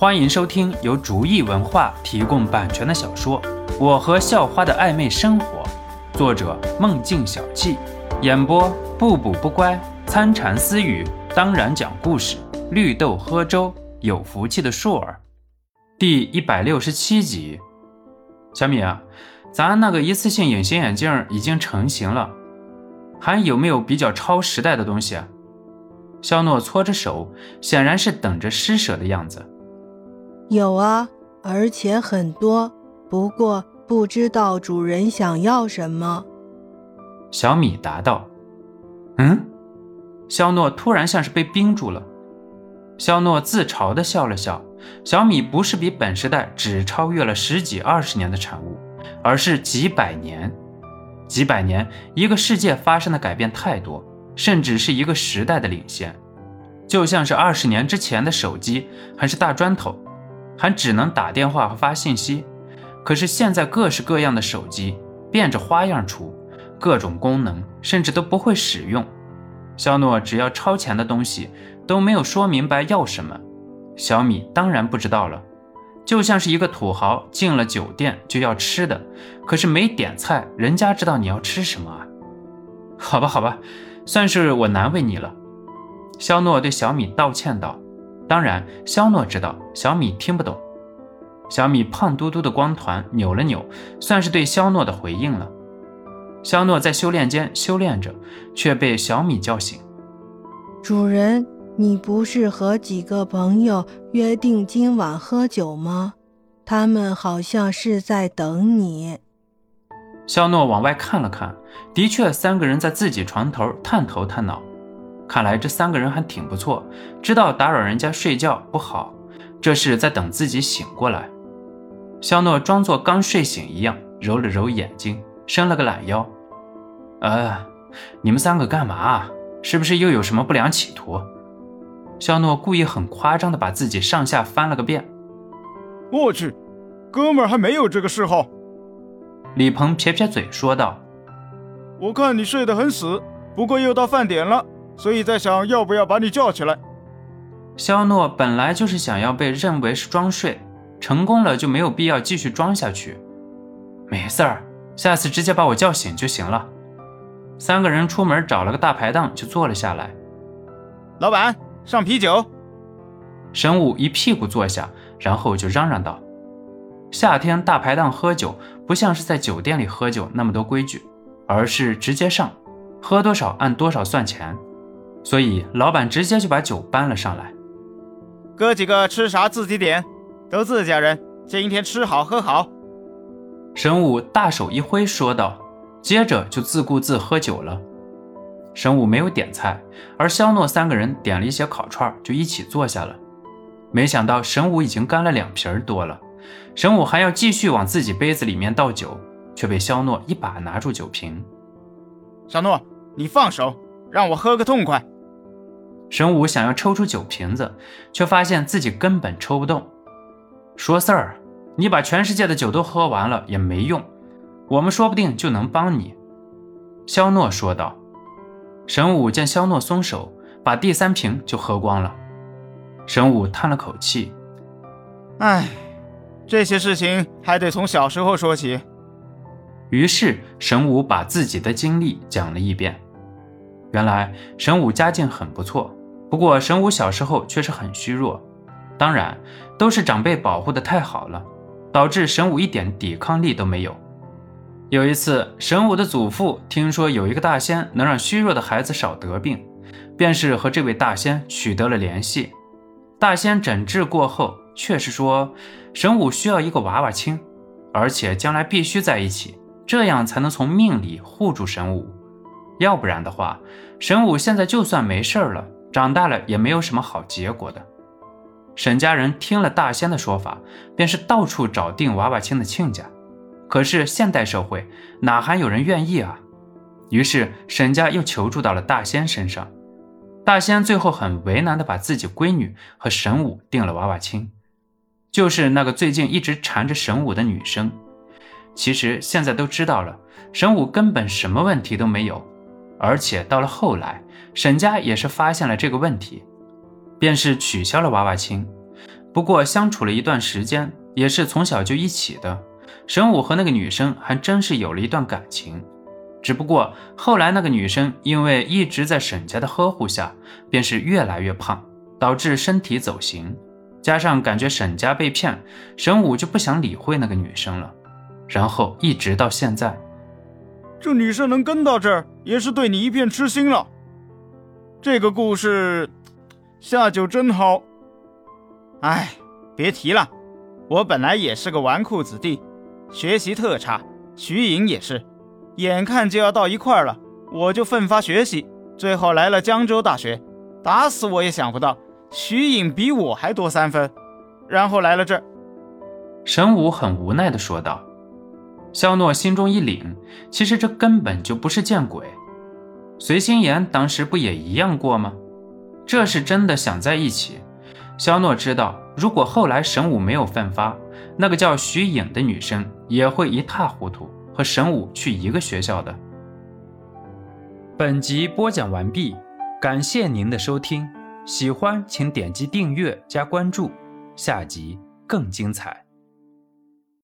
欢迎收听由竹意文化提供版权的小说《我和校花的暧昧生活》，作者梦境小憩，演播不补不乖、参禅私语，当然讲故事，绿豆喝粥，有福气的硕儿，第一百六十七集。小米啊，咱那个一次性隐形眼镜已经成型了，还有没有比较超时代的东西啊？肖诺搓着手，显然是等着施舍的样子。有啊，而且很多，不过不知道主人想要什么。小米答道：“嗯。”肖诺突然像是被冰住了。肖诺自嘲地笑了笑。小米不是比本时代只超越了十几二十年的产物，而是几百年。几百年，一个世界发生的改变太多，甚至是一个时代的领先。就像是二十年之前的手机，还是大砖头。还只能打电话和发信息，可是现在各式各样的手机变着花样出，各种功能甚至都不会使用。肖诺只要超前的东西，都没有说明白要什么。小米当然不知道了，就像是一个土豪进了酒店就要吃的，可是没点菜，人家知道你要吃什么啊？好吧，好吧，算是我难为你了。肖诺对小米道歉道。当然，肖诺知道小米听不懂。小米胖嘟嘟的光团扭了扭，算是对肖诺的回应了。肖诺在修炼间修炼着，却被小米叫醒。主人，你不是和几个朋友约定今晚喝酒吗？他们好像是在等你。肖诺往外看了看，的确，三个人在自己床头探头探脑。看来这三个人还挺不错，知道打扰人家睡觉不好，这是在等自己醒过来。肖诺装作刚睡醒一样，揉了揉眼睛，伸了个懒腰。呃，你们三个干嘛？是不是又有什么不良企图？肖诺故意很夸张的把自己上下翻了个遍。我去，哥们儿还没有这个嗜好。李鹏撇撇嘴说道：“我看你睡得很死，不过又到饭点了。”所以在想要不要把你叫起来。肖诺本来就是想要被认为是装睡，成功了就没有必要继续装下去。没事儿，下次直接把我叫醒就行了。三个人出门找了个大排档就坐了下来。老板，上啤酒。神武一屁股坐下，然后就嚷嚷道：“夏天大排档喝酒不像是在酒店里喝酒那么多规矩，而是直接上，喝多少按多少算钱。”所以老板直接就把酒搬了上来，哥几个吃啥自己点，都自家人，今天吃好喝好。神武大手一挥说道，接着就自顾自喝酒了。神武没有点菜，而肖诺三个人点了一些烤串，就一起坐下了。没想到神武已经干了两瓶多了，神武还要继续往自己杯子里面倒酒，却被肖诺一把拿住酒瓶。小诺，你放手，让我喝个痛快。神武想要抽出酒瓶子，却发现自己根本抽不动。说事儿，你把全世界的酒都喝完了也没用，我们说不定就能帮你。”肖诺说道。神武见肖诺松手，把第三瓶就喝光了。神武叹了口气：“唉，这些事情还得从小时候说起。”于是神武把自己的经历讲了一遍。原来神武家境很不错。不过神武小时候确实很虚弱，当然都是长辈保护的太好了，导致神武一点抵抗力都没有。有一次，神武的祖父听说有一个大仙能让虚弱的孩子少得病，便是和这位大仙取得了联系。大仙诊治过后，却是说神武需要一个娃娃亲，而且将来必须在一起，这样才能从命里护住神武。要不然的话，神武现在就算没事了。长大了也没有什么好结果的。沈家人听了大仙的说法，便是到处找定娃娃亲的亲家。可是现代社会哪还有人愿意啊？于是沈家又求助到了大仙身上。大仙最后很为难的把自己闺女和神武定了娃娃亲，就是那个最近一直缠着神武的女生。其实现在都知道了，神武根本什么问题都没有。而且到了后来，沈家也是发现了这个问题，便是取消了娃娃亲。不过相处了一段时间，也是从小就一起的。沈武和那个女生还真是有了一段感情，只不过后来那个女生因为一直在沈家的呵护下，便是越来越胖，导致身体走形。加上感觉沈家被骗，沈武就不想理会那个女生了。然后一直到现在，这女生能跟到这儿，也是对你一片痴心了。这个故事下酒真好。哎，别提了，我本来也是个纨绔子弟，学习特差。徐颖也是，眼看就要到一块儿了，我就奋发学习，最后来了江州大学。打死我也想不到，徐颖比我还多三分，然后来了这儿。神武很无奈地说道。肖诺心中一凛，其实这根本就不是见鬼。随心言当时不也一样过吗？这是真的想在一起。肖诺知道，如果后来神武没有奋发，那个叫徐颖的女生也会一塌糊涂，和神武去一个学校的。本集播讲完毕，感谢您的收听，喜欢请点击订阅加关注，下集更精彩。